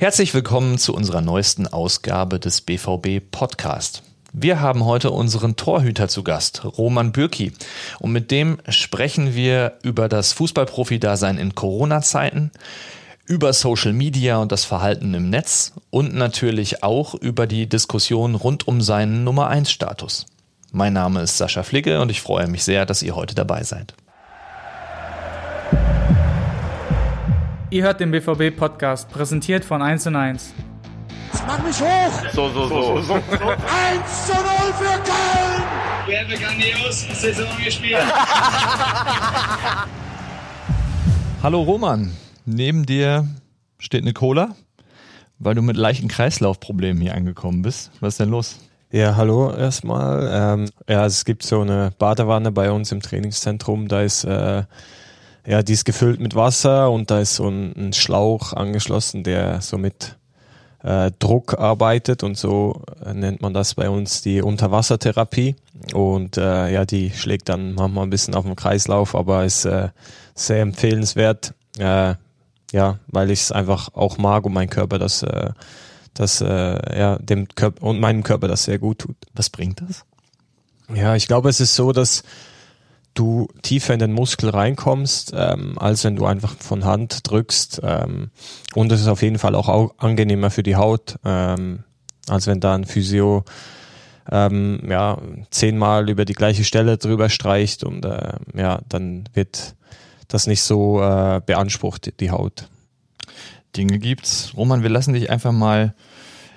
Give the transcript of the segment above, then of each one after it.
Herzlich willkommen zu unserer neuesten Ausgabe des BVB Podcast. Wir haben heute unseren Torhüter zu Gast, Roman Bürki. Und mit dem sprechen wir über das Fußballprofi-Dasein in Corona-Zeiten, über Social Media und das Verhalten im Netz und natürlich auch über die Diskussion rund um seinen Nummer 1 Status. Mein Name ist Sascha Flicke und ich freue mich sehr, dass ihr heute dabei seid. Ihr hört den BVB Podcast, präsentiert von 1 und 1. Jetzt mach mich hoch! So, so, so. 1 zu 0 für Köln! Wir haben grandios Saison gespielt. Hallo Roman, neben dir steht eine Cola, weil du mit leichten Kreislaufproblemen hier angekommen bist. Was ist denn los? Ja, hallo erstmal. Ähm, ja, es gibt so eine Badewanne bei uns im Trainingszentrum. Da ist äh, ja, die ist gefüllt mit Wasser und da ist so ein, ein Schlauch angeschlossen, der so mit äh, Druck arbeitet und so äh, nennt man das bei uns die Unterwassertherapie. Und äh, ja, die schlägt dann manchmal ein bisschen auf den Kreislauf, aber ist äh, sehr empfehlenswert. Äh, ja, weil ich es einfach auch mag und mein Körper das, äh, das äh, ja, dem Körper und meinem Körper das sehr gut tut. Was bringt das? Ja, ich glaube, es ist so, dass du tiefer in den Muskel reinkommst, ähm, als wenn du einfach von Hand drückst. Ähm, und es ist auf jeden Fall auch au angenehmer für die Haut, ähm, als wenn da ein Physio ähm, ja, zehnmal über die gleiche Stelle drüber streicht und äh, ja, dann wird das nicht so äh, beansprucht, die Haut. Dinge gibt's. Roman, wir lassen dich einfach mal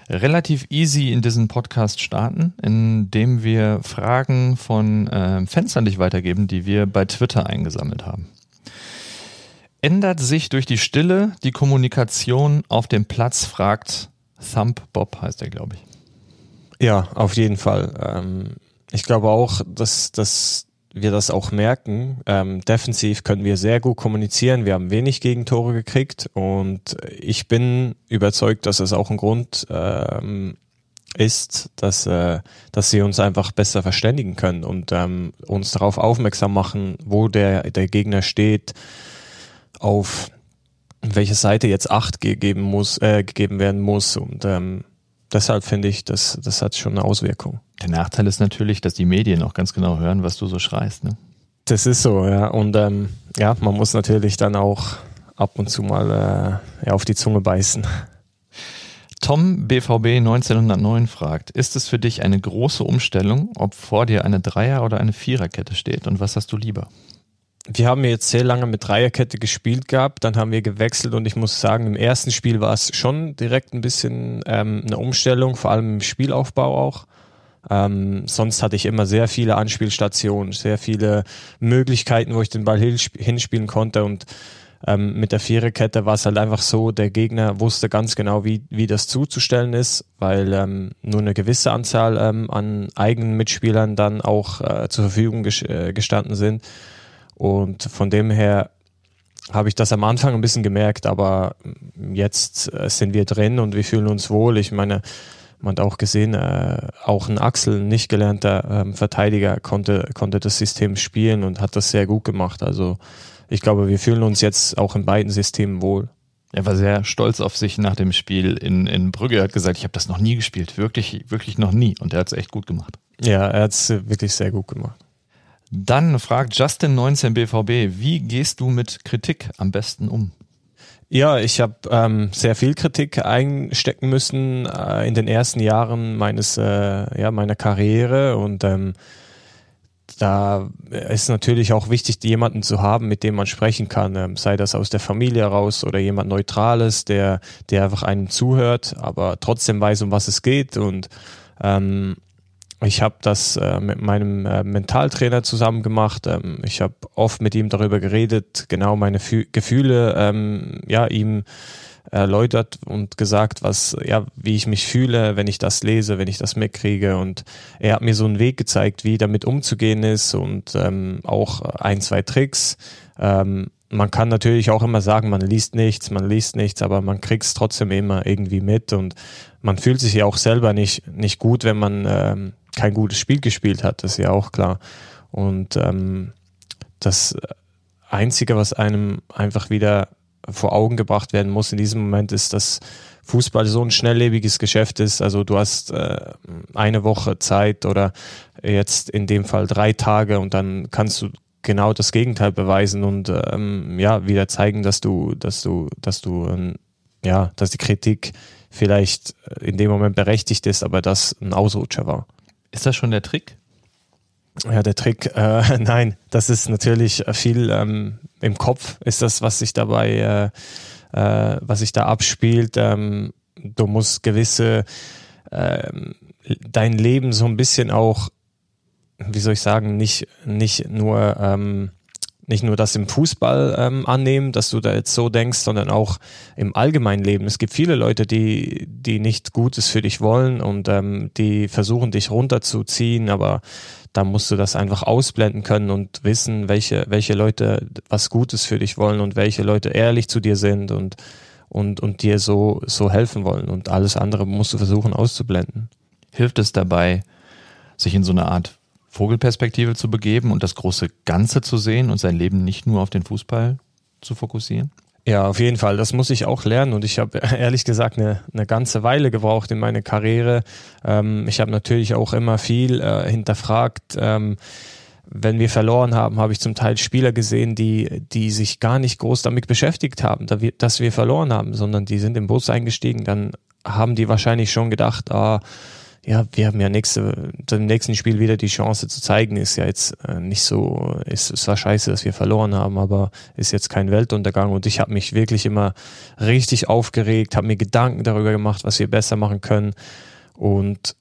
relativ easy in diesen Podcast starten, indem wir Fragen von äh, Fans an dich weitergeben, die wir bei Twitter eingesammelt haben. Ändert sich durch die Stille die Kommunikation auf dem Platz, fragt Thump Bob, heißt er, glaube ich. Ja, auf jeden Fall. Ähm, ich glaube auch, dass, dass wir das auch merken. Ähm, defensiv können wir sehr gut kommunizieren. Wir haben wenig Gegentore gekriegt und ich bin überzeugt, dass es auch ein Grund ähm, ist, dass, äh, dass sie uns einfach besser verständigen können und ähm, uns darauf aufmerksam machen, wo der, der Gegner steht, auf welche Seite jetzt Acht gegeben muss, äh, gegeben werden muss und ähm, deshalb finde ich, das, das hat schon eine Auswirkung. Der Nachteil ist natürlich, dass die Medien auch ganz genau hören, was du so schreist. Ne? Das ist so, ja. Und ähm, ja, man muss natürlich dann auch ab und zu mal äh, ja, auf die Zunge beißen. Tom BVB 1909 fragt, ist es für dich eine große Umstellung, ob vor dir eine Dreier- oder eine Viererkette steht und was hast du lieber? Wir haben jetzt sehr lange mit Dreierkette gespielt gehabt, dann haben wir gewechselt und ich muss sagen, im ersten Spiel war es schon direkt ein bisschen ähm, eine Umstellung, vor allem im Spielaufbau auch. Ähm, sonst hatte ich immer sehr viele Anspielstationen, sehr viele Möglichkeiten, wo ich den Ball hinspielen konnte und ähm, mit der Viererkette war es halt einfach so, der Gegner wusste ganz genau, wie, wie das zuzustellen ist, weil ähm, nur eine gewisse Anzahl ähm, an eigenen Mitspielern dann auch äh, zur Verfügung ges äh, gestanden sind. Und von dem her habe ich das am Anfang ein bisschen gemerkt, aber jetzt äh, sind wir drin und wir fühlen uns wohl. Ich meine, man hat auch gesehen, äh, auch ein Axel, nicht gelernter ähm, Verteidiger, konnte, konnte das System spielen und hat das sehr gut gemacht. Also ich glaube, wir fühlen uns jetzt auch in beiden Systemen wohl. Er war sehr stolz auf sich nach dem Spiel in, in Brügge. Er hat gesagt, ich habe das noch nie gespielt. Wirklich, wirklich noch nie. Und er hat es echt gut gemacht. Ja, er hat es wirklich sehr gut gemacht. Dann fragt Justin19 BVB, wie gehst du mit Kritik am besten um? Ja, ich habe ähm, sehr viel Kritik einstecken müssen äh, in den ersten Jahren meines äh, ja meiner Karriere und ähm, da ist natürlich auch wichtig, jemanden zu haben, mit dem man sprechen kann, ähm, sei das aus der Familie raus oder jemand Neutrales, der der einfach einem zuhört, aber trotzdem weiß, um was es geht und ähm, ich habe das äh, mit meinem äh, Mentaltrainer zusammen gemacht. Ähm, ich habe oft mit ihm darüber geredet, genau meine Fü Gefühle, ähm, ja, ihm erläutert und gesagt, was, ja, wie ich mich fühle, wenn ich das lese, wenn ich das mitkriege. Und er hat mir so einen Weg gezeigt, wie damit umzugehen ist und ähm, auch ein, zwei Tricks. Ähm, man kann natürlich auch immer sagen, man liest nichts, man liest nichts, aber man kriegt es trotzdem immer irgendwie mit und man fühlt sich ja auch selber nicht, nicht gut, wenn man ähm, kein gutes Spiel gespielt hat, das ist ja auch klar. Und ähm, das Einzige, was einem einfach wieder vor Augen gebracht werden muss in diesem Moment, ist, dass Fußball so ein schnelllebiges Geschäft ist. Also du hast äh, eine Woche Zeit oder jetzt in dem Fall drei Tage und dann kannst du genau das Gegenteil beweisen und ähm, ja wieder zeigen, dass du, dass du, dass du ähm, ja, dass die Kritik vielleicht in dem Moment berechtigt ist, aber das ein Ausrutscher war. Ist das schon der Trick? Ja, der Trick, äh, nein, das ist natürlich viel ähm, im Kopf, ist das, was sich dabei, äh, äh, was sich da abspielt. Ähm, du musst gewisse, äh, dein Leben so ein bisschen auch, wie soll ich sagen, nicht, nicht nur, ähm, nicht nur das im Fußball ähm, annehmen, dass du da jetzt so denkst, sondern auch im allgemeinen Leben. Es gibt viele Leute, die, die nicht Gutes für dich wollen und ähm, die versuchen dich runterzuziehen, aber da musst du das einfach ausblenden können und wissen, welche, welche Leute was Gutes für dich wollen und welche Leute ehrlich zu dir sind und, und, und dir so, so helfen wollen. Und alles andere musst du versuchen auszublenden. Hilft es dabei, sich in so eine Art Vogelperspektive zu begeben und das große Ganze zu sehen und sein Leben nicht nur auf den Fußball zu fokussieren? Ja, auf jeden Fall. Das muss ich auch lernen und ich habe ehrlich gesagt eine, eine ganze Weile gebraucht in meine Karriere. Ähm, ich habe natürlich auch immer viel äh, hinterfragt. Ähm, wenn wir verloren haben, habe ich zum Teil Spieler gesehen, die, die sich gar nicht groß damit beschäftigt haben, dass wir verloren haben, sondern die sind im Bus eingestiegen. Dann haben die wahrscheinlich schon gedacht, ah, ja, wir haben ja nächste, im nächsten Spiel wieder die Chance zu zeigen, ist ja jetzt äh, nicht so, ist, es war scheiße, dass wir verloren haben, aber ist jetzt kein Weltuntergang. Und ich habe mich wirklich immer richtig aufgeregt, habe mir Gedanken darüber gemacht, was wir besser machen können. Und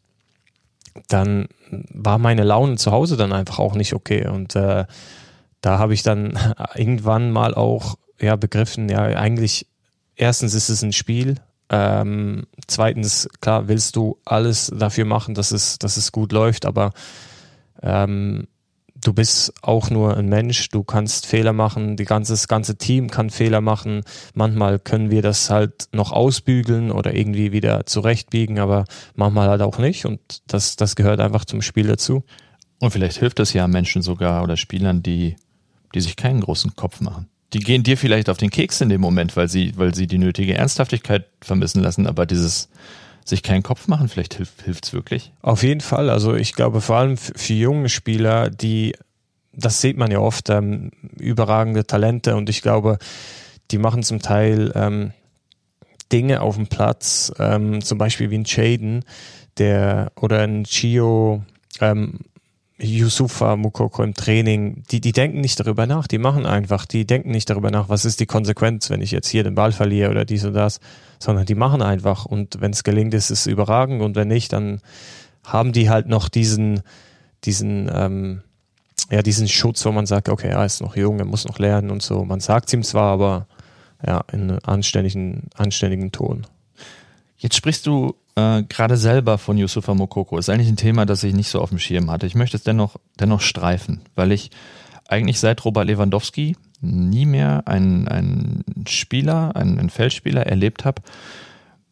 dann war meine Laune zu Hause dann einfach auch nicht okay. Und äh, da habe ich dann irgendwann mal auch ja begriffen, ja eigentlich erstens ist es ein Spiel ähm, zweitens, klar, willst du alles dafür machen, dass es, dass es gut läuft, aber ähm, du bist auch nur ein Mensch, du kannst Fehler machen, die ganze, das ganze Team kann Fehler machen. Manchmal können wir das halt noch ausbügeln oder irgendwie wieder zurechtbiegen, aber manchmal halt auch nicht und das, das gehört einfach zum Spiel dazu. Und vielleicht hilft es ja Menschen sogar oder Spielern, die, die sich keinen großen Kopf machen die gehen dir vielleicht auf den Keks in dem Moment, weil sie, weil sie die nötige Ernsthaftigkeit vermissen lassen, aber dieses sich keinen Kopf machen, vielleicht hilft hilft's wirklich. Auf jeden Fall. Also ich glaube vor allem für junge Spieler, die, das sieht man ja oft, ähm, überragende Talente und ich glaube, die machen zum Teil ähm, Dinge auf dem Platz, ähm, zum Beispiel wie ein Chaden, der oder ein Chio, ähm, Yusufa Mukoko im Training, die, die denken nicht darüber nach, die machen einfach, die denken nicht darüber nach, was ist die Konsequenz, wenn ich jetzt hier den Ball verliere oder dies und das, sondern die machen einfach und wenn es gelingt, ist es überragend und wenn nicht, dann haben die halt noch diesen, diesen, ähm, ja, diesen Schutz, wo man sagt, okay, er ist noch jung, er muss noch lernen und so. Man sagt ihm zwar, aber ja, in einem anständigen, anständigen Ton. Jetzt sprichst du äh, gerade selber von Yusufa Mokoko. Ist eigentlich ein Thema, das ich nicht so auf dem Schirm hatte. Ich möchte es dennoch, dennoch streifen, weil ich eigentlich seit Robert Lewandowski nie mehr einen, einen Spieler, einen, einen Feldspieler erlebt habe,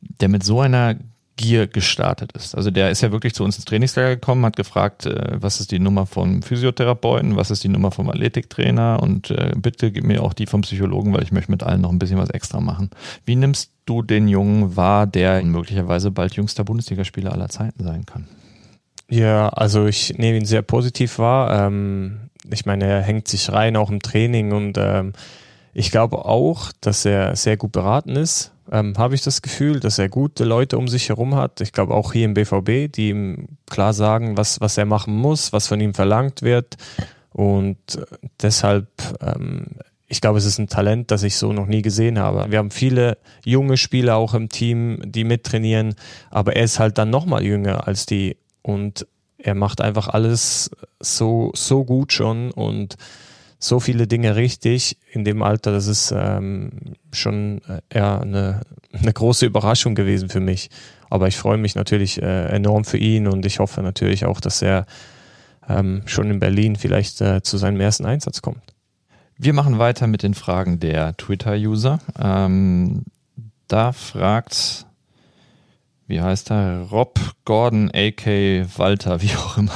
der mit so einer Gier gestartet ist. Also der ist ja wirklich zu uns ins Trainingslager gekommen, hat gefragt, äh, was ist die Nummer vom Physiotherapeuten, was ist die Nummer vom Athletiktrainer und äh, bitte gib mir auch die vom Psychologen, weil ich möchte mit allen noch ein bisschen was extra machen. Wie nimmst du den Jungen wahr, der möglicherweise bald jüngster Bundesligaspieler aller Zeiten sein kann? Ja, also ich nehme ihn sehr positiv wahr. Ähm, ich meine, er hängt sich rein auch im Training und ähm, ich glaube auch, dass er sehr gut beraten ist ähm, habe ich das Gefühl, dass er gute Leute um sich herum hat. Ich glaube auch hier im BVB, die ihm klar sagen, was, was er machen muss, was von ihm verlangt wird. Und äh, deshalb, ähm, ich glaube, es ist ein Talent, das ich so noch nie gesehen habe. Wir haben viele junge Spieler auch im Team, die mittrainieren, aber er ist halt dann nochmal jünger als die. Und er macht einfach alles so, so gut schon und so viele Dinge richtig in dem Alter, das ist ähm, schon äh, eine, eine große Überraschung gewesen für mich. Aber ich freue mich natürlich äh, enorm für ihn und ich hoffe natürlich auch, dass er ähm, schon in Berlin vielleicht äh, zu seinem ersten Einsatz kommt. Wir machen weiter mit den Fragen der Twitter-User. Ähm, da fragt, wie heißt er, Rob Gordon, AK Walter, wie auch immer.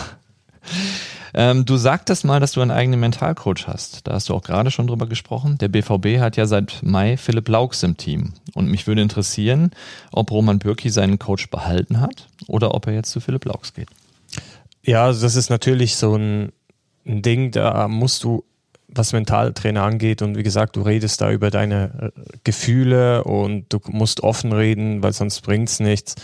Ähm, du sagtest mal, dass du einen eigenen Mentalcoach hast. Da hast du auch gerade schon drüber gesprochen. Der BVB hat ja seit Mai Philipp Laux im Team. Und mich würde interessieren, ob Roman Bürki seinen Coach behalten hat oder ob er jetzt zu Philipp Laux geht. Ja, also das ist natürlich so ein, ein Ding, da musst du was Mentaltrainer angeht. Und wie gesagt, du redest da über deine äh, Gefühle und du musst offen reden, weil sonst bringt's nichts.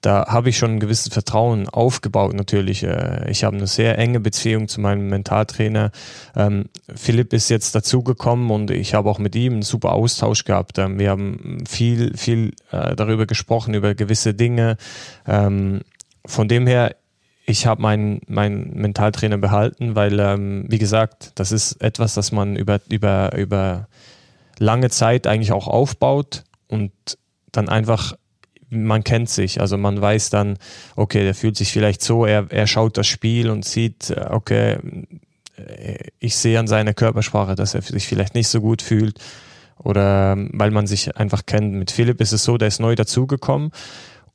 Da habe ich schon ein gewisses Vertrauen aufgebaut natürlich. Äh, ich habe eine sehr enge Beziehung zu meinem Mentaltrainer. Ähm, Philipp ist jetzt dazugekommen und ich habe auch mit ihm einen super Austausch gehabt. Ähm, wir haben viel, viel äh, darüber gesprochen, über gewisse Dinge. Ähm, von dem her, ich habe meinen mein Mentaltrainer behalten, weil, ähm, wie gesagt, das ist etwas, das man über, über, über lange Zeit eigentlich auch aufbaut und dann einfach, man kennt sich, also man weiß dann, okay, der fühlt sich vielleicht so, er, er schaut das Spiel und sieht, äh, okay, äh, ich sehe an seiner Körpersprache, dass er sich vielleicht nicht so gut fühlt oder ähm, weil man sich einfach kennt. Mit Philipp ist es so, der ist neu dazugekommen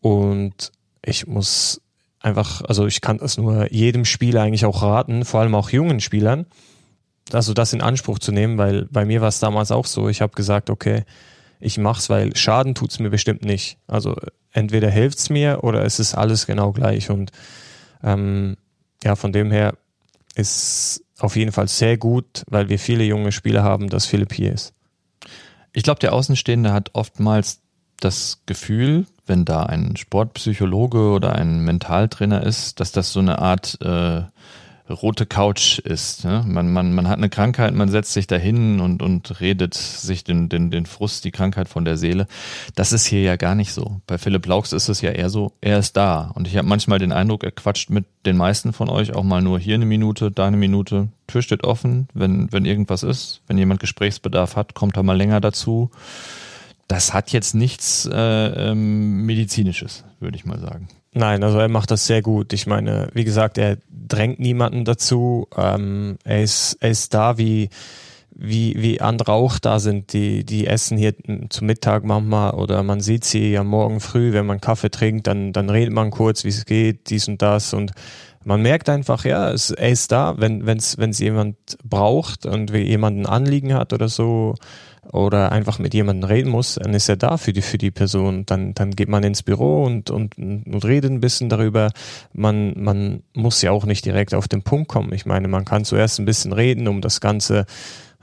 und ich muss einfach, also ich kann das nur jedem Spieler eigentlich auch raten, vor allem auch jungen Spielern, also das in Anspruch zu nehmen, weil bei mir war es damals auch so. Ich habe gesagt, okay, ich mach's, weil Schaden tut's mir bestimmt nicht. Also entweder hilft's mir oder es ist alles genau gleich. Und ähm, ja, von dem her ist auf jeden Fall sehr gut, weil wir viele junge Spieler haben, dass Philipp hier ist. Ich glaube, der Außenstehende hat oftmals das Gefühl, wenn da ein Sportpsychologe oder ein Mentaltrainer ist, dass das so eine Art äh, rote Couch ist. Ne? Man, man, man hat eine Krankheit, man setzt sich dahin und, und redet sich den, den, den Frust, die Krankheit von der Seele. Das ist hier ja gar nicht so. Bei Philipp Laux ist es ja eher so, er ist da. Und ich habe manchmal den Eindruck, er quatscht mit den meisten von euch auch mal nur hier eine Minute, da eine Minute. Tür steht offen, wenn, wenn irgendwas ist. Wenn jemand Gesprächsbedarf hat, kommt er mal länger dazu das hat jetzt nichts äh, ähm, medizinisches, würde ich mal sagen. Nein, also er macht das sehr gut. Ich meine, wie gesagt, er drängt niemanden dazu. Ähm, er, ist, er ist da, wie, wie, wie andere auch da sind. Die, die essen hier zum Mittag manchmal oder man sieht sie ja morgen früh, wenn man Kaffee trinkt, dann, dann redet man kurz, wie es geht, dies und das und man merkt einfach, ja, es, er ist da, wenn es wenn's jemand braucht und jemand ein Anliegen hat oder so, oder einfach mit jemandem reden muss, dann ist er da für die, für die Person. Dann, dann geht man ins Büro und, und, und redet ein bisschen darüber. Man, man muss ja auch nicht direkt auf den Punkt kommen. Ich meine, man kann zuerst ein bisschen reden, um das Ganze,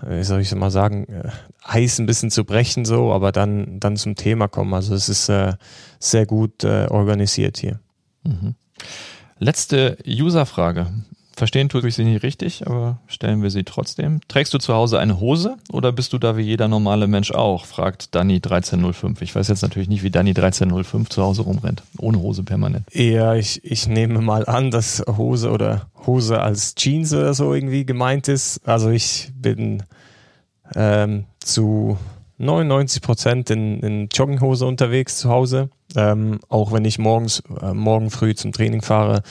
äh, wie soll ich mal sagen, äh, Eis ein bisschen zu brechen, so, aber dann, dann zum Thema kommen. Also es ist äh, sehr gut äh, organisiert hier. Mhm. Letzte Userfrage. Verstehen tue ich sie nicht richtig, aber stellen wir sie trotzdem. Trägst du zu Hause eine Hose oder bist du da wie jeder normale Mensch auch? fragt Danny 1305. Ich weiß jetzt natürlich nicht, wie Danny 1305 zu Hause rumrennt. Ohne Hose permanent. Ja, ich, ich nehme mal an, dass Hose oder Hose als Jeans oder so irgendwie gemeint ist. Also ich bin ähm, zu 99 Prozent in, in Jogginghose unterwegs zu Hause. Ähm, auch wenn ich morgens, äh, morgen früh zum Training fahre,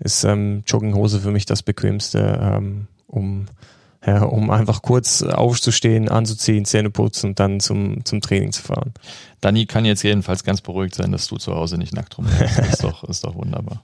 ist ähm, Jogginghose für mich das bequemste, ähm, um, ja, um einfach kurz aufzustehen, anzuziehen, Zähne putzen und dann zum, zum Training zu fahren. Dani kann jetzt jedenfalls ganz beruhigt sein, dass du zu Hause nicht nackt rumläufst. ist doch, ist doch wunderbar.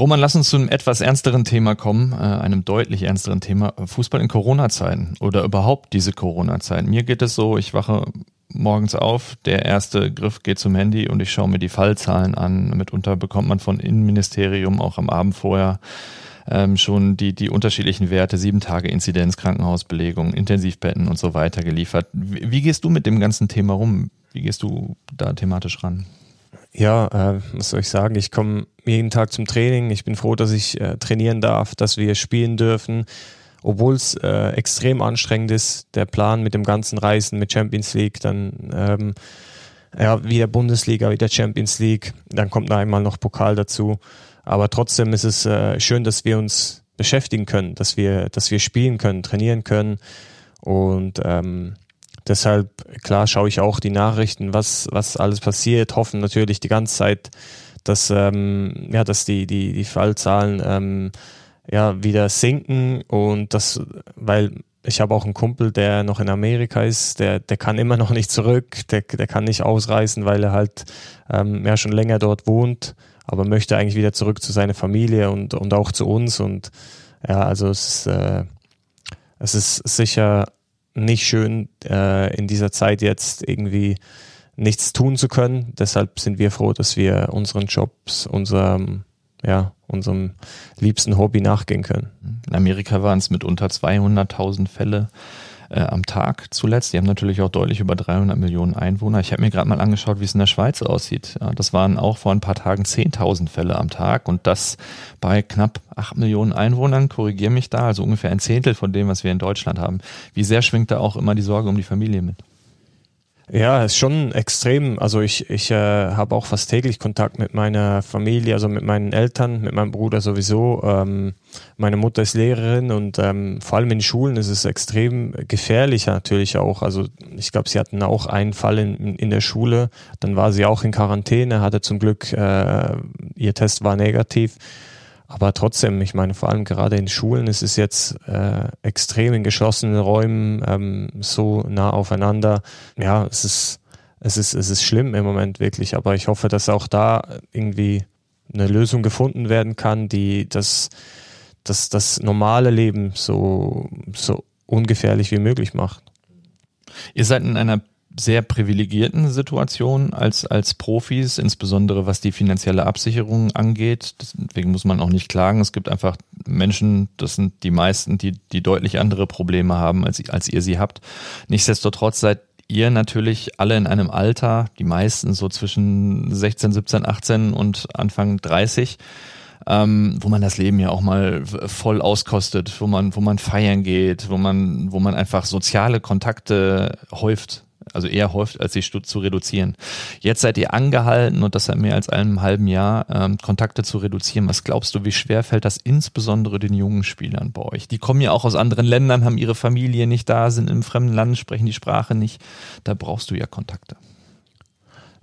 Roman, lass uns zu einem etwas ernsteren Thema kommen, äh, einem deutlich ernsteren Thema. Fußball in Corona-Zeiten oder überhaupt diese Corona-Zeiten. Mir geht es so, ich wache morgens auf, der erste Griff geht zum Handy und ich schaue mir die Fallzahlen an. Mitunter bekommt man von Innenministerium auch am Abend vorher ähm, schon die, die unterschiedlichen Werte, sieben Tage Inzidenz, Krankenhausbelegung, Intensivbetten und so weiter geliefert. Wie, wie gehst du mit dem ganzen Thema rum? Wie gehst du da thematisch ran? Ja, äh, was soll ich sagen? Ich komme jeden Tag zum Training. Ich bin froh, dass ich äh, trainieren darf, dass wir spielen dürfen obwohl es äh, extrem anstrengend ist, der Plan mit dem ganzen Reisen, mit Champions League, dann ähm, ja, wieder Bundesliga, wieder Champions League, dann kommt noch einmal noch Pokal dazu. Aber trotzdem ist es äh, schön, dass wir uns beschäftigen können, dass wir, dass wir spielen können, trainieren können. Und ähm, deshalb, klar, schaue ich auch die Nachrichten, was, was alles passiert, hoffen natürlich die ganze Zeit, dass, ähm, ja, dass die, die, die Fallzahlen ähm, ja, wieder sinken und das, weil ich habe auch einen Kumpel, der noch in Amerika ist, der, der kann immer noch nicht zurück, der, der kann nicht ausreisen, weil er halt ähm, ja schon länger dort wohnt, aber möchte eigentlich wieder zurück zu seiner Familie und, und auch zu uns. Und ja, also es ist, äh, es ist sicher nicht schön, äh, in dieser Zeit jetzt irgendwie nichts tun zu können. Deshalb sind wir froh, dass wir unseren Jobs, unserem ja, unserem liebsten Hobby nachgehen können. In Amerika waren es mit unter 200.000 Fälle äh, am Tag zuletzt. Die haben natürlich auch deutlich über 300 Millionen Einwohner. Ich habe mir gerade mal angeschaut, wie es in der Schweiz aussieht. Ja, das waren auch vor ein paar Tagen 10.000 Fälle am Tag und das bei knapp 8 Millionen Einwohnern. Korrigiere mich da, also ungefähr ein Zehntel von dem, was wir in Deutschland haben. Wie sehr schwingt da auch immer die Sorge um die Familie mit? Ja, ist schon extrem. Also ich, ich äh, habe auch fast täglich Kontakt mit meiner Familie, also mit meinen Eltern, mit meinem Bruder sowieso. Ähm, meine Mutter ist Lehrerin und ähm, vor allem in Schulen ist es extrem gefährlich natürlich auch. Also ich glaube, sie hatten auch einen Fall in, in der Schule. Dann war sie auch in Quarantäne, hatte zum Glück, äh, ihr Test war negativ. Aber trotzdem, ich meine, vor allem gerade in Schulen ist es jetzt äh, extrem in geschlossenen Räumen ähm, so nah aufeinander. Ja, es ist, es ist, es ist schlimm im Moment wirklich. Aber ich hoffe, dass auch da irgendwie eine Lösung gefunden werden kann, die das, das, das normale Leben so, so ungefährlich wie möglich macht. Ihr seid in einer sehr privilegierten Situation als, als Profis, insbesondere was die finanzielle Absicherung angeht. Deswegen muss man auch nicht klagen. Es gibt einfach Menschen, das sind die meisten, die, die deutlich andere Probleme haben, als, als ihr sie habt. Nichtsdestotrotz seid ihr natürlich alle in einem Alter, die meisten so zwischen 16, 17, 18 und Anfang 30, ähm, wo man das Leben ja auch mal voll auskostet, wo man, wo man feiern geht, wo man, wo man einfach soziale Kontakte häuft also eher häuft, als sich zu reduzieren. Jetzt seid ihr angehalten und das seit mehr als einem halben Jahr, ähm, Kontakte zu reduzieren. Was glaubst du, wie schwer fällt das insbesondere den jungen Spielern bei euch? Die kommen ja auch aus anderen Ländern, haben ihre Familie nicht da, sind im fremden Land, sprechen die Sprache nicht. Da brauchst du ja Kontakte.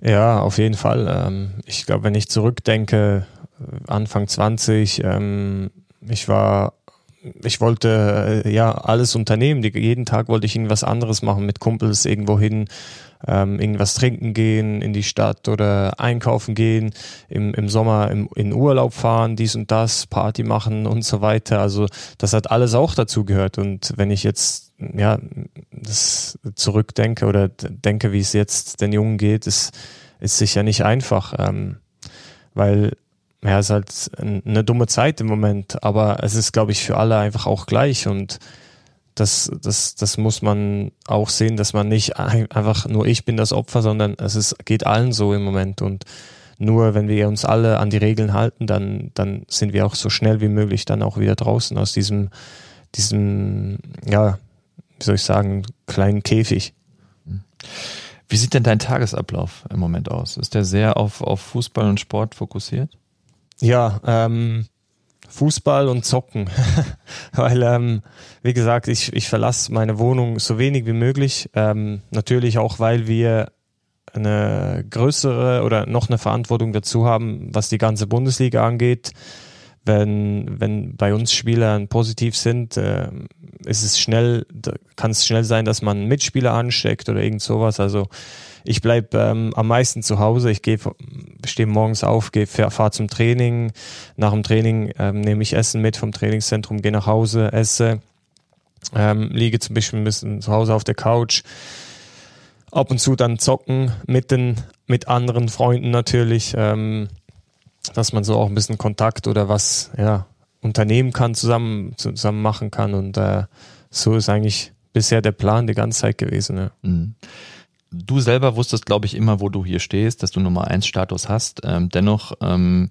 Ja, auf jeden Fall. Ähm, ich glaube, wenn ich zurückdenke, äh, Anfang 20, ähm, ich war ich wollte äh, ja alles unternehmen. Jeden Tag wollte ich irgendwas anderes machen, mit Kumpels irgendwo hin, ähm, irgendwas trinken gehen, in die Stadt oder einkaufen gehen, im, im Sommer im, in Urlaub fahren, dies und das, Party machen und so weiter. Also das hat alles auch dazu gehört. Und wenn ich jetzt ja das zurückdenke oder denke, wie es jetzt den Jungen geht, ist, ist sicher nicht einfach, ähm, weil ja, es ist halt eine dumme Zeit im Moment, aber es ist, glaube ich, für alle einfach auch gleich und das, das, das muss man auch sehen, dass man nicht einfach nur ich bin das Opfer, sondern es ist, geht allen so im Moment und nur wenn wir uns alle an die Regeln halten, dann, dann sind wir auch so schnell wie möglich dann auch wieder draußen aus diesem, diesem, ja, wie soll ich sagen, kleinen Käfig. Wie sieht denn dein Tagesablauf im Moment aus? Ist der sehr auf, auf Fußball und Sport fokussiert? Ja, ähm, Fußball und Zocken. Weil, ähm, wie gesagt, ich, ich verlasse meine Wohnung so wenig wie möglich. Ähm, natürlich auch, weil wir eine größere oder noch eine Verantwortung dazu haben, was die ganze Bundesliga angeht. Wenn, wenn bei uns Spieler positiv sind, äh, ist es schnell, kann es schnell sein, dass man Mitspieler ansteckt oder irgend sowas. Also ich bleibe ähm, am meisten zu Hause. Ich stehe morgens auf, fahre zum Training. Nach dem Training ähm, nehme ich Essen mit vom Trainingszentrum, gehe nach Hause, esse, ähm, liege zum Beispiel ein bisschen zu Hause auf der Couch. Ab und zu dann zocken mit den, mit anderen Freunden natürlich, ähm, dass man so auch ein bisschen Kontakt oder was, ja, unternehmen kann, zusammen, zusammen machen kann. Und äh, so ist eigentlich bisher der Plan die ganze Zeit gewesen. Ja. Mhm du selber wusstest, glaube ich, immer, wo du hier stehst, dass du Nummer eins Status hast. Ähm, dennoch ähm,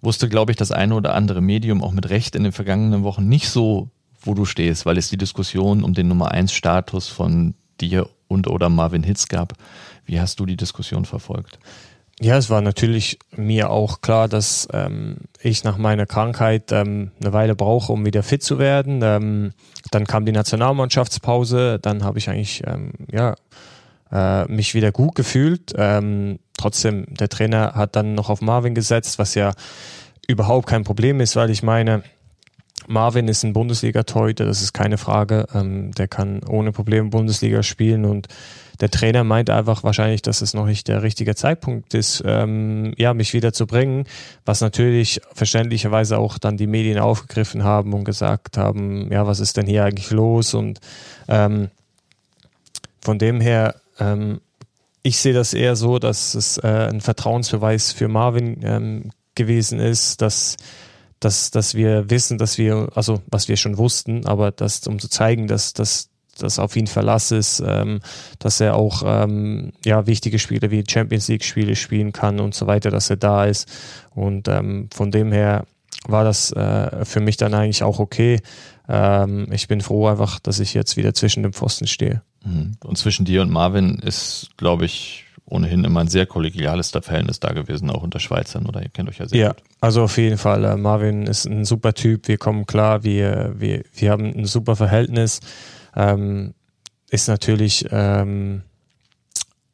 wusste, glaube ich, das eine oder andere Medium auch mit Recht in den vergangenen Wochen nicht so, wo du stehst, weil es die Diskussion um den Nummer eins Status von dir und oder Marvin Hitz gab. Wie hast du die Diskussion verfolgt? Ja, es war natürlich mir auch klar, dass ähm, ich nach meiner Krankheit ähm, eine Weile brauche, um wieder fit zu werden. Ähm, dann kam die Nationalmannschaftspause, dann habe ich eigentlich ähm, ja äh, mich wieder gut gefühlt. Ähm, trotzdem, der Trainer hat dann noch auf Marvin gesetzt, was ja überhaupt kein Problem ist, weil ich meine, Marvin ist ein Bundesliga-Torhüter, das ist keine Frage. Ähm, der kann ohne Probleme Bundesliga spielen und der Trainer meint einfach wahrscheinlich, dass es noch nicht der richtige Zeitpunkt ist, ähm, ja, mich wieder zu bringen, was natürlich verständlicherweise auch dann die Medien aufgegriffen haben und gesagt haben, ja, was ist denn hier eigentlich los? Und ähm, von dem her, ähm, ich sehe das eher so, dass es äh, ein Vertrauensbeweis für Marvin ähm, gewesen ist, dass dass, dass wir wissen, dass wir, also was wir schon wussten, aber das, um zu zeigen, dass, dass dass auf ihn Verlass ist, ähm, dass er auch ähm, ja, wichtige Spiele wie Champions League Spiele spielen kann und so weiter, dass er da ist. Und ähm, von dem her war das äh, für mich dann eigentlich auch okay. Ähm, ich bin froh einfach, dass ich jetzt wieder zwischen dem Pfosten stehe. Mhm. Und zwischen dir und Marvin ist, glaube ich, ohnehin immer ein sehr kollegiales Verhältnis da gewesen, auch unter Schweizern, oder ihr kennt euch ja sehr ja, gut. also auf jeden Fall. Äh, Marvin ist ein super Typ, wir kommen klar, wir, wir, wir haben ein super Verhältnis ähm, ist natürlich ähm,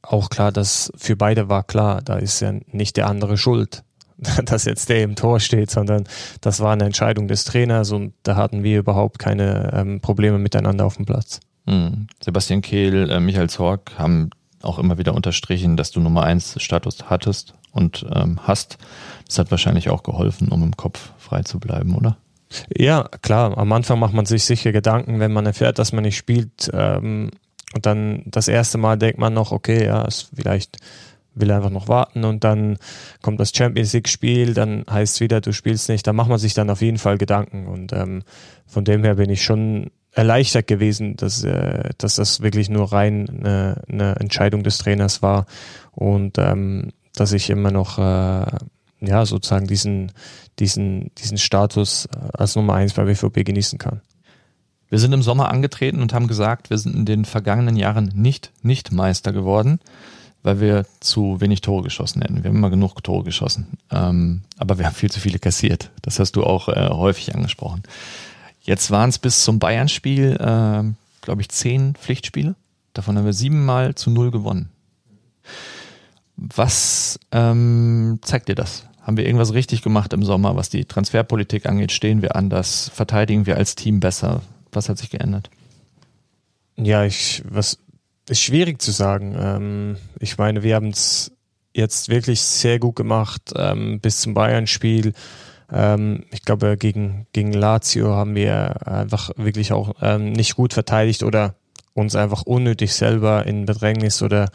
auch klar, dass für beide war klar, da ist ja nicht der andere schuld, dass jetzt der im Tor steht, sondern das war eine Entscheidung des Trainers und da hatten wir überhaupt keine ähm, Probleme miteinander auf dem Platz. Mhm. Sebastian Kehl, äh, Michael Zorg haben auch immer wieder unterstrichen, dass du Nummer eins Status hattest und ähm, hast. Das hat wahrscheinlich auch geholfen, um im Kopf frei zu bleiben, oder? Ja, klar. Am Anfang macht man sich sicher Gedanken, wenn man erfährt, dass man nicht spielt. Ähm, und dann das erste Mal denkt man noch, okay, ja, es vielleicht will einfach noch warten und dann kommt das Champions League Spiel, dann heißt es wieder, du spielst nicht, da macht man sich dann auf jeden Fall Gedanken und ähm, von dem her bin ich schon erleichtert gewesen, dass, äh, dass das wirklich nur rein eine, eine Entscheidung des Trainers war und ähm, dass ich immer noch äh, ja sozusagen diesen diesen, diesen Status äh, als Nummer eins bei BVB genießen kann. Wir sind im Sommer angetreten und haben gesagt, wir sind in den vergangenen Jahren nicht nicht Meister geworden, weil wir zu wenig Tore geschossen hätten. Wir haben immer genug Tore geschossen, ähm, aber wir haben viel zu viele kassiert. Das hast du auch äh, häufig angesprochen. Jetzt waren es bis zum Bayern-Spiel, äh, glaube ich, zehn Pflichtspiele. Davon haben wir siebenmal zu null gewonnen. Was ähm, zeigt dir das? Haben wir irgendwas richtig gemacht im Sommer, was die Transferpolitik angeht? Stehen wir anders? Verteidigen wir als Team besser? Was hat sich geändert? Ja, ich, was ist schwierig zu sagen. Ähm, ich meine, wir haben es jetzt wirklich sehr gut gemacht ähm, bis zum Bayern-Spiel. Ähm, ich glaube, gegen, gegen Lazio haben wir einfach wirklich auch ähm, nicht gut verteidigt oder uns einfach unnötig selber in Bedrängnis oder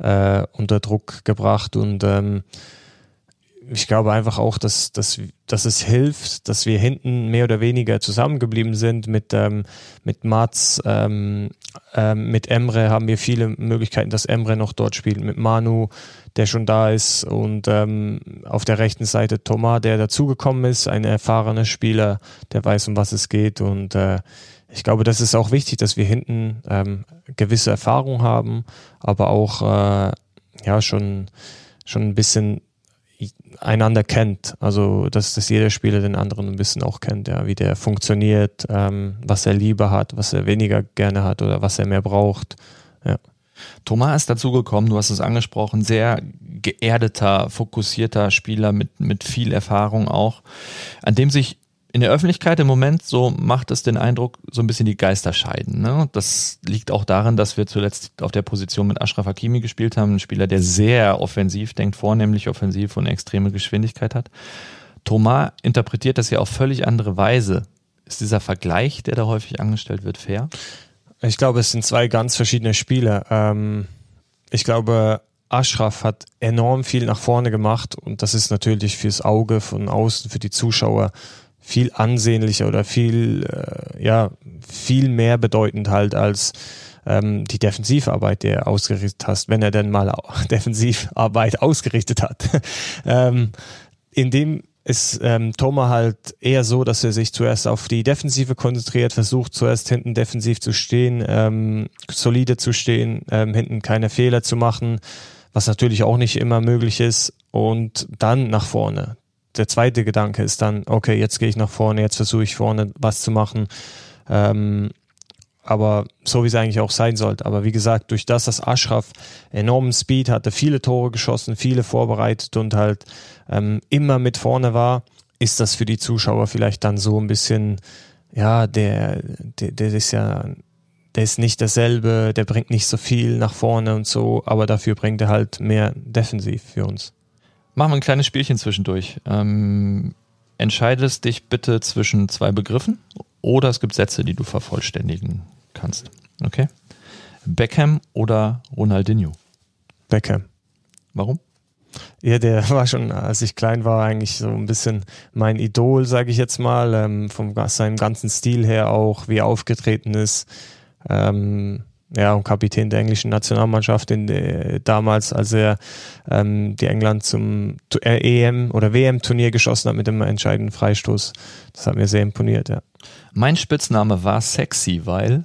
äh, unter Druck gebracht. Und ähm, ich glaube einfach auch, dass, dass, dass es hilft, dass wir hinten mehr oder weniger zusammengeblieben sind. Mit, ähm, mit Mats, ähm, ähm, mit Emre haben wir viele Möglichkeiten, dass Emre noch dort spielt. Mit Manu, der schon da ist. Und ähm, auf der rechten Seite Thomas, der dazugekommen ist, ein erfahrener Spieler, der weiß, um was es geht. Und äh, ich glaube, das ist auch wichtig, dass wir hinten ähm, gewisse Erfahrung haben, aber auch äh, ja schon schon ein bisschen einander kennt. Also, dass, dass jeder Spieler den anderen ein bisschen auch kennt, ja, wie der funktioniert, ähm, was er lieber hat, was er weniger gerne hat oder was er mehr braucht. Ja. Thomas ist dazu gekommen, du hast es angesprochen, sehr geerdeter, fokussierter Spieler mit, mit viel Erfahrung auch, an dem sich in der Öffentlichkeit im Moment so macht es den Eindruck, so ein bisschen die Geister scheiden. Ne? Das liegt auch daran, dass wir zuletzt auf der Position mit Ashraf Hakimi gespielt haben, ein Spieler, der sehr offensiv denkt, vornehmlich offensiv und extreme Geschwindigkeit hat. Thomas interpretiert das ja auf völlig andere Weise. Ist dieser Vergleich, der da häufig angestellt wird, fair? Ich glaube, es sind zwei ganz verschiedene Spiele. Ähm, ich glaube, Ashraf hat enorm viel nach vorne gemacht und das ist natürlich fürs Auge von außen, für die Zuschauer viel ansehnlicher oder viel, äh, ja, viel mehr bedeutend halt als ähm, die Defensivarbeit, die er ausgerichtet hast, wenn er denn mal Defensivarbeit ausgerichtet hat. ähm, in dem ist ähm, Thomas halt eher so, dass er sich zuerst auf die Defensive konzentriert, versucht zuerst hinten defensiv zu stehen, ähm, solide zu stehen, ähm, hinten keine Fehler zu machen, was natürlich auch nicht immer möglich ist, und dann nach vorne der zweite Gedanke ist dann, okay, jetzt gehe ich nach vorne, jetzt versuche ich vorne was zu machen. Ähm, aber so wie es eigentlich auch sein sollte. Aber wie gesagt, durch das, dass Ashraf enormen Speed hatte, viele Tore geschossen, viele vorbereitet und halt ähm, immer mit vorne war, ist das für die Zuschauer vielleicht dann so ein bisschen, ja, der, der, der ist ja, der ist nicht dasselbe, der bringt nicht so viel nach vorne und so, aber dafür bringt er halt mehr defensiv für uns. Machen wir ein kleines Spielchen zwischendurch. Ähm, entscheidest dich bitte zwischen zwei Begriffen oder es gibt Sätze, die du vervollständigen kannst. Okay? Beckham oder Ronaldinho? Beckham. Warum? Ja, der war schon, als ich klein war, eigentlich so ein bisschen mein Idol, sage ich jetzt mal, ähm, vom seinem ganzen Stil her auch, wie er aufgetreten ist. Ähm, ja, und Kapitän der englischen Nationalmannschaft in de, damals, als er ähm, die England zum äh, EM oder WM-Turnier geschossen hat mit dem entscheidenden Freistoß. Das hat mir sehr imponiert, ja. Mein Spitzname war sexy, weil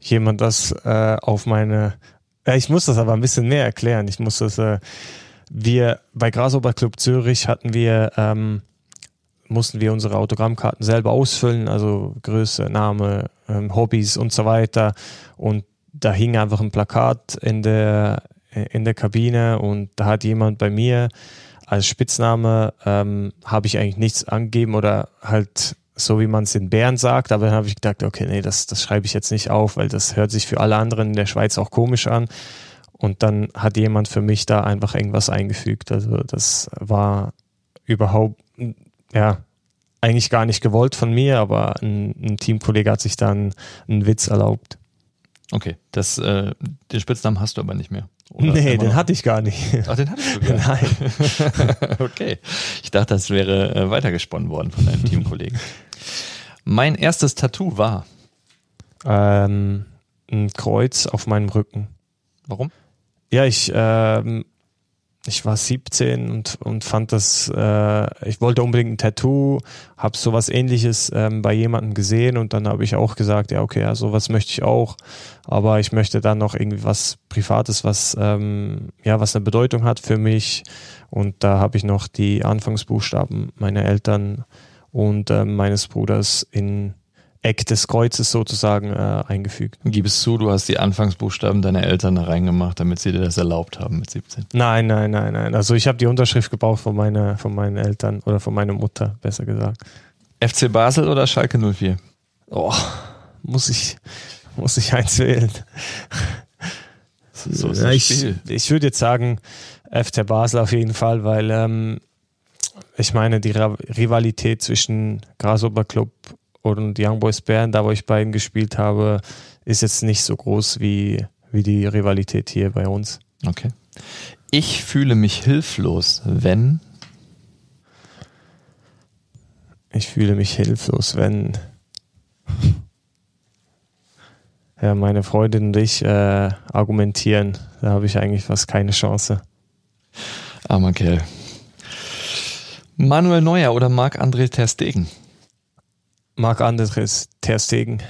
jemand das äh, auf meine ja, ich muss das aber ein bisschen mehr erklären. Ich muss das äh, wir bei Grasshopper Club Zürich hatten wir, ähm, mussten wir unsere Autogrammkarten selber ausfüllen, also Größe, Name, ähm, Hobbys und so weiter. Und da hing einfach ein Plakat in der, in der Kabine und da hat jemand bei mir als Spitzname, ähm, habe ich eigentlich nichts angegeben oder halt so wie man es in Bern sagt, aber dann habe ich gedacht, okay, nee, das, das schreibe ich jetzt nicht auf, weil das hört sich für alle anderen in der Schweiz auch komisch an. Und dann hat jemand für mich da einfach irgendwas eingefügt. Also das war überhaupt, ja, eigentlich gar nicht gewollt von mir, aber ein, ein Teamkollege hat sich dann einen Witz erlaubt. Okay, das, äh, den Spitznamen hast du aber nicht mehr. Oder nee, den hatte ich gar nicht. Ach, den hattest du gar nicht? Nein. okay. Ich dachte, das wäre äh, weitergesponnen worden von deinem Teamkollegen. Mein erstes Tattoo war? Ähm, ein Kreuz auf meinem Rücken. Warum? Ja, ich, ähm, ich war 17 und, und fand das, äh, ich wollte unbedingt ein Tattoo, habe sowas ähnliches ähm, bei jemandem gesehen und dann habe ich auch gesagt, ja, okay, ja, sowas möchte ich auch, aber ich möchte dann noch irgendwie was Privates, was, ähm, ja, was eine Bedeutung hat für mich und da habe ich noch die Anfangsbuchstaben meiner Eltern und äh, meines Bruders in Eck des Kreuzes sozusagen äh, eingefügt. Gib es zu, du hast die Anfangsbuchstaben deiner Eltern da reingemacht, damit sie dir das erlaubt haben mit 17. Nein, nein, nein, nein. Also ich habe die Unterschrift gebraucht von, meine, von meinen Eltern oder von meiner Mutter, besser gesagt. FC Basel oder Schalke 04? Oh, muss ich, muss ich eins wählen. So ja, ich, ich würde jetzt sagen FC Basel auf jeden Fall, weil ähm, ich meine, die Rivalität zwischen Grasshopper Club und Young Boys Bern, da wo ich bei ihnen gespielt habe, ist jetzt nicht so groß wie, wie die Rivalität hier bei uns. Okay. Ich fühle mich hilflos, wenn. Ich fühle mich hilflos, wenn. Ja, meine Freundin und ich äh, argumentieren. Da habe ich eigentlich fast keine Chance. Armer Kerl. Manuel Neuer oder Marc-André Ter Stegen? Marc Andres Ter Stegen.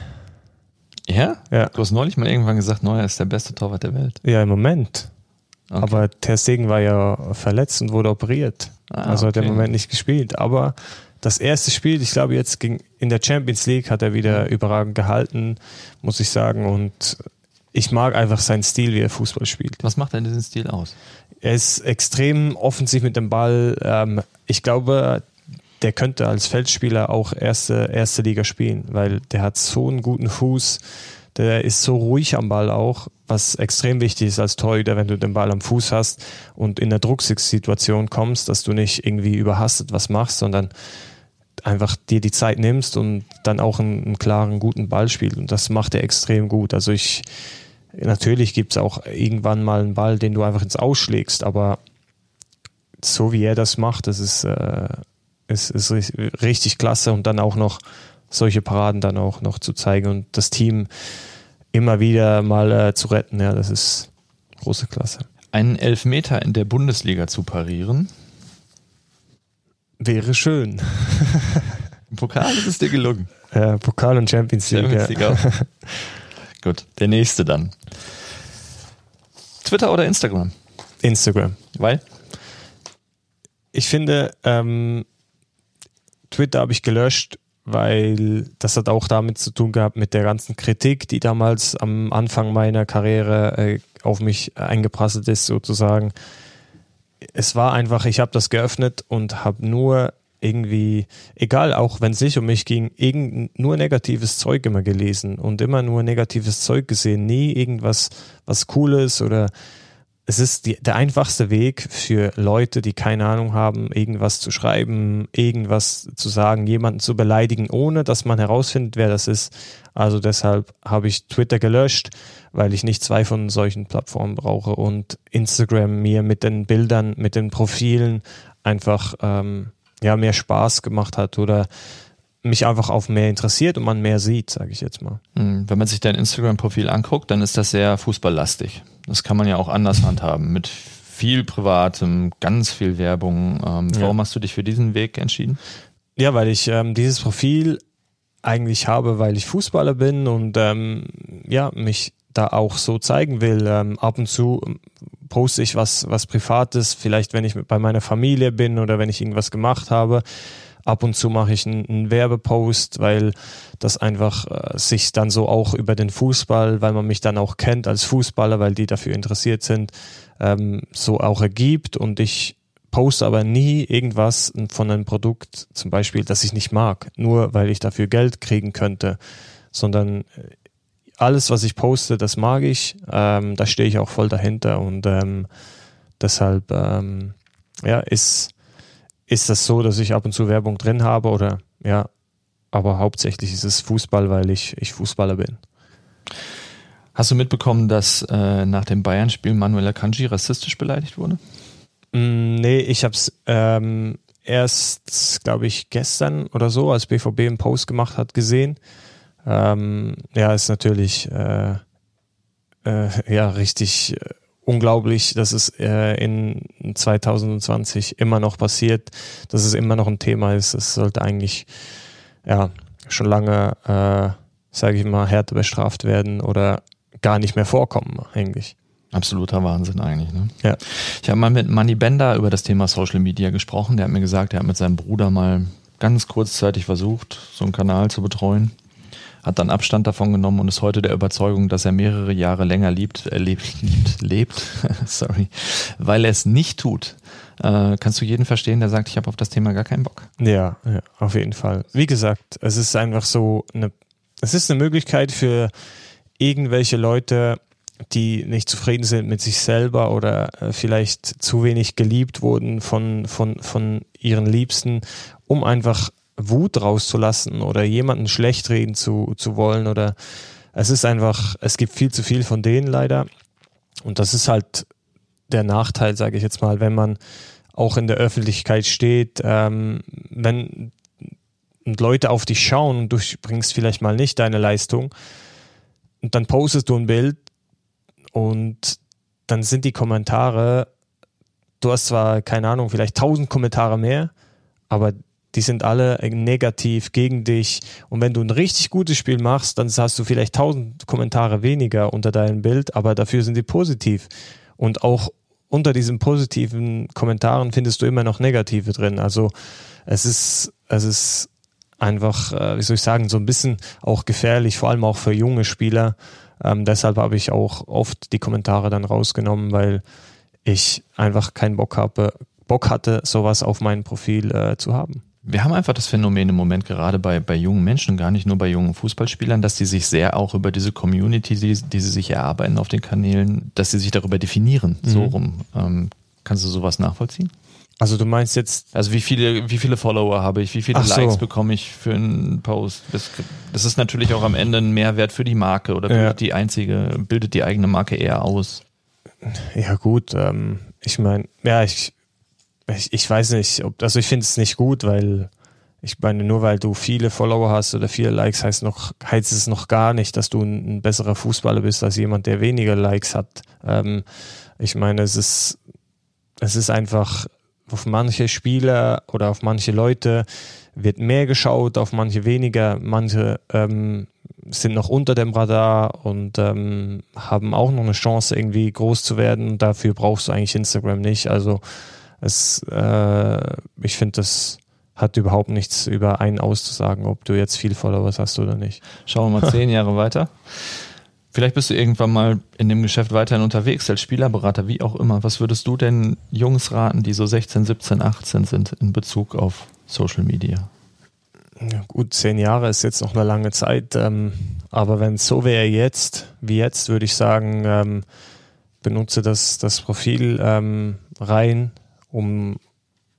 Ja? Ja. Du hast neulich mal irgendwann gesagt, Neuer ist der beste Torwart der Welt. Ja, im Moment. Okay. Aber Ter Stegen war ja verletzt und wurde operiert. Ah, also hat er okay. im Moment nicht gespielt. Aber das erste Spiel, ich glaube jetzt ging, in der Champions League hat er wieder überragend gehalten, muss ich sagen. Und ich mag einfach seinen Stil, wie er Fußball spielt. Was macht denn diesen Stil aus? Er ist extrem offensiv mit dem Ball. Ähm, ich glaube, der könnte als Feldspieler auch erste, erste Liga spielen, weil der hat so einen guten Fuß. Der ist so ruhig am Ball auch, was extrem wichtig ist als Torhüter, wenn du den Ball am Fuß hast und in der Drucksituation kommst, dass du nicht irgendwie überhastet was machst, sondern einfach dir die Zeit nimmst und dann auch einen, einen klaren, guten Ball spielst. Und das macht er extrem gut. Also ich, natürlich gibt es auch irgendwann mal einen Ball, den du einfach ins Ausschlägst, aber so wie er das macht, das ist, äh, ist, ist ri- richtig klasse und dann auch noch solche Paraden dann auch noch zu zeigen und das Team immer wieder mal äh, zu retten, ja, das ist große Klasse. Einen Elfmeter in der Bundesliga zu parieren. Wäre schön. Im Pokal ist es dir gelungen. Äh, Pokal und Champions League. Champions League ja. Gut, der nächste dann. Twitter oder Instagram? Instagram. Weil? Ich finde, ähm, Twitter habe ich gelöscht, weil das hat auch damit zu tun gehabt mit der ganzen Kritik, die damals am Anfang meiner Karriere äh, auf mich eingeprasselt ist, sozusagen. Es war einfach, ich habe das geöffnet und habe nur irgendwie, egal, auch wenn es nicht um mich ging, nur negatives Zeug immer gelesen und immer nur negatives Zeug gesehen, nie irgendwas, was Cooles oder es ist die, der einfachste Weg für Leute, die keine Ahnung haben, irgendwas zu schreiben, irgendwas zu sagen, jemanden zu beleidigen, ohne dass man herausfindet, wer das ist. Also deshalb habe ich Twitter gelöscht, weil ich nicht zwei von solchen Plattformen brauche und Instagram mir mit den Bildern, mit den Profilen einfach ähm, ja mehr Spaß gemacht hat oder mich einfach auf mehr interessiert und man mehr sieht, sage ich jetzt mal. Hm, wenn man sich dein Instagram-Profil anguckt, dann ist das sehr fußballlastig. Das kann man ja auch anders handhaben, mit viel Privatem, ganz viel Werbung. Ähm, warum ja. hast du dich für diesen Weg entschieden? Ja, weil ich ähm, dieses Profil eigentlich habe, weil ich Fußballer bin und ähm, ja, mich da auch so zeigen will. Ähm, ab und zu ähm, poste ich was, was Privates, vielleicht wenn ich bei meiner Familie bin oder wenn ich irgendwas gemacht habe. Ab und zu mache ich einen, Werbepost, weil das einfach äh, sich dann so auch über den Fußball, weil man mich dann auch kennt als Fußballer, weil die dafür interessiert sind, ähm, so auch ergibt. Und ich poste aber nie irgendwas von einem Produkt, zum Beispiel, das ich nicht mag, nur weil ich dafür Geld kriegen könnte, sondern äh, alles, was ich poste, das mag ich. Ähm, da stehe ich auch voll dahinter und ähm, deshalb ähm, ja, ist ist das so, dass ich ab und zu Werbung drin habe oder ja, aber hauptsächlich ist es Fußball, weil ich, ich Fußballer bin. Hast du mitbekommen, dass äh, nach dem Bayern-Spiel Manuel Akanji rassistisch beleidigt wurde? Mm, nee, ich habe es ähm, erst, glaube ich, gestern oder so, als BVB einen Post gemacht hat, gesehen. Ähm, ja, ist natürlich äh, äh, ja richtig äh, unglaublich, dass es äh, in 2020 immer noch passiert, dass es immer noch ein Thema ist. Es sollte eigentlich ja schon lange, äh, sage ich mal, härter bestraft werden oder gar nicht mehr vorkommen eigentlich. Absoluter Wahnsinn eigentlich. Ne? Ja. Ich habe mal mit Manny Bender über das Thema Social Media gesprochen. Der hat mir gesagt, er hat mit seinem Bruder mal ganz kurzzeitig versucht, so einen Kanal zu betreuen hat dann Abstand davon genommen und ist heute der Überzeugung, dass er mehrere Jahre länger liebt, äh, lebt, liebt, lebt, sorry, weil er es nicht tut. Äh, kannst du jeden verstehen, der sagt, ich habe auf das Thema gar keinen Bock? Ja, ja, auf jeden Fall. Wie gesagt, es ist einfach so eine, es ist eine Möglichkeit für irgendwelche Leute, die nicht zufrieden sind mit sich selber oder äh, vielleicht zu wenig geliebt wurden von, von, von ihren Liebsten, um einfach Wut rauszulassen oder jemanden schlecht reden zu, zu wollen oder es ist einfach, es gibt viel zu viel von denen leider. Und das ist halt der Nachteil, sage ich jetzt mal, wenn man auch in der Öffentlichkeit steht, ähm, wenn Leute auf dich schauen und du bringst vielleicht mal nicht deine Leistung und dann postest du ein Bild und dann sind die Kommentare, du hast zwar, keine Ahnung, vielleicht tausend Kommentare mehr, aber die sind alle negativ gegen dich. Und wenn du ein richtig gutes Spiel machst, dann hast du vielleicht tausend Kommentare weniger unter deinem Bild, aber dafür sind die positiv. Und auch unter diesen positiven Kommentaren findest du immer noch negative drin. Also es ist, es ist einfach, äh, wie soll ich sagen, so ein bisschen auch gefährlich, vor allem auch für junge Spieler. Ähm, deshalb habe ich auch oft die Kommentare dann rausgenommen, weil ich einfach keinen Bock habe, Bock hatte, sowas auf meinem Profil äh, zu haben wir haben einfach das Phänomen im Moment gerade bei, bei jungen Menschen, gar nicht nur bei jungen Fußballspielern, dass die sich sehr auch über diese Community, die, die sie sich erarbeiten auf den Kanälen, dass sie sich darüber definieren, mhm. so rum. Ähm, kannst du sowas nachvollziehen? Also du meinst jetzt. Also wie viele, wie viele Follower habe ich, wie viele so. Likes bekomme ich für einen Post? Das, das, ist natürlich auch am Ende ein Mehrwert für die Marke oder bildet ja. die einzige, bildet die eigene Marke eher aus. Ja, gut, ähm, ich meine, ja, ich, ich, ich weiß nicht, ob, also ich finde es nicht gut, weil ich meine, nur weil du viele Follower hast oder viele Likes, heißt noch, heißt es noch gar nicht, dass du ein, ein besserer Fußballer bist als jemand, der weniger Likes hat. Ähm, ich meine, es ist, es ist einfach auf manche Spieler oder auf manche Leute wird mehr geschaut, auf manche weniger. Manche ähm, sind noch unter dem Radar und ähm, haben auch noch eine Chance, irgendwie groß zu werden. Dafür brauchst du eigentlich Instagram nicht. Also es, äh, ich finde, das hat überhaupt nichts über einen auszusagen, ob du jetzt viel Followers hast oder nicht. Schauen wir mal zehn Jahre weiter. Vielleicht bist du irgendwann mal in dem Geschäft weiterhin unterwegs, als Spielerberater, wie auch immer. Was würdest du denn Jungs raten, die so 16, 17, 18 sind, in Bezug auf Social Media? Ja, gut, zehn Jahre ist jetzt noch eine lange Zeit, ähm, aber wenn es so wäre jetzt, wie jetzt, würde ich sagen, ähm, benutze das, das Profil ähm, rein, um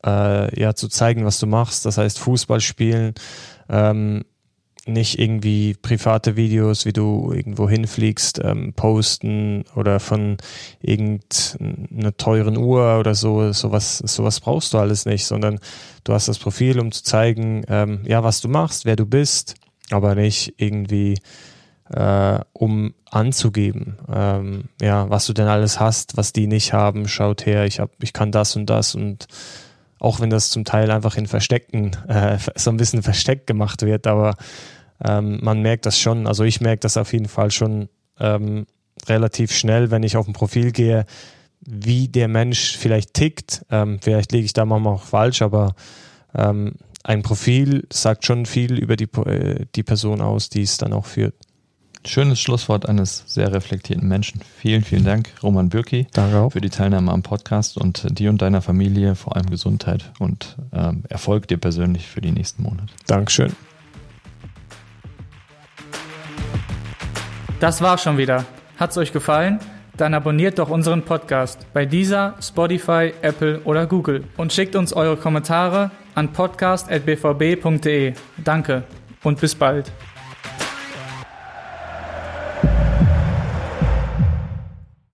äh, ja zu zeigen, was du machst. Das heißt Fußball spielen, ähm, nicht irgendwie private Videos, wie du irgendwo hinfliegst, ähm, posten oder von irgendeiner teuren Uhr oder so, sowas, sowas brauchst du alles nicht, sondern du hast das Profil, um zu zeigen, ähm, ja, was du machst, wer du bist, aber nicht irgendwie äh, um anzugeben, ähm, ja, was du denn alles hast, was die nicht haben, schaut her, ich hab, ich kann das und das und auch wenn das zum Teil einfach in Verstecken äh, so ein bisschen versteckt gemacht wird, aber ähm, man merkt das schon, also ich merke das auf jeden Fall schon ähm, relativ schnell, wenn ich auf ein Profil gehe, wie der Mensch vielleicht tickt. Ähm, vielleicht liege ich da manchmal auch falsch, aber ähm, ein Profil sagt schon viel über die, äh, die Person aus, die es dann auch führt. Schönes Schlusswort eines sehr reflektierten Menschen. Vielen, vielen Dank, Roman Bürki, für die Teilnahme am Podcast und dir und deiner Familie vor allem Gesundheit und ähm, Erfolg dir persönlich für die nächsten Monate. Dankeschön. Das war's schon wieder. Hat's euch gefallen? Dann abonniert doch unseren Podcast bei dieser, Spotify, Apple oder Google und schickt uns eure Kommentare an podcast.bvb.de. Danke und bis bald.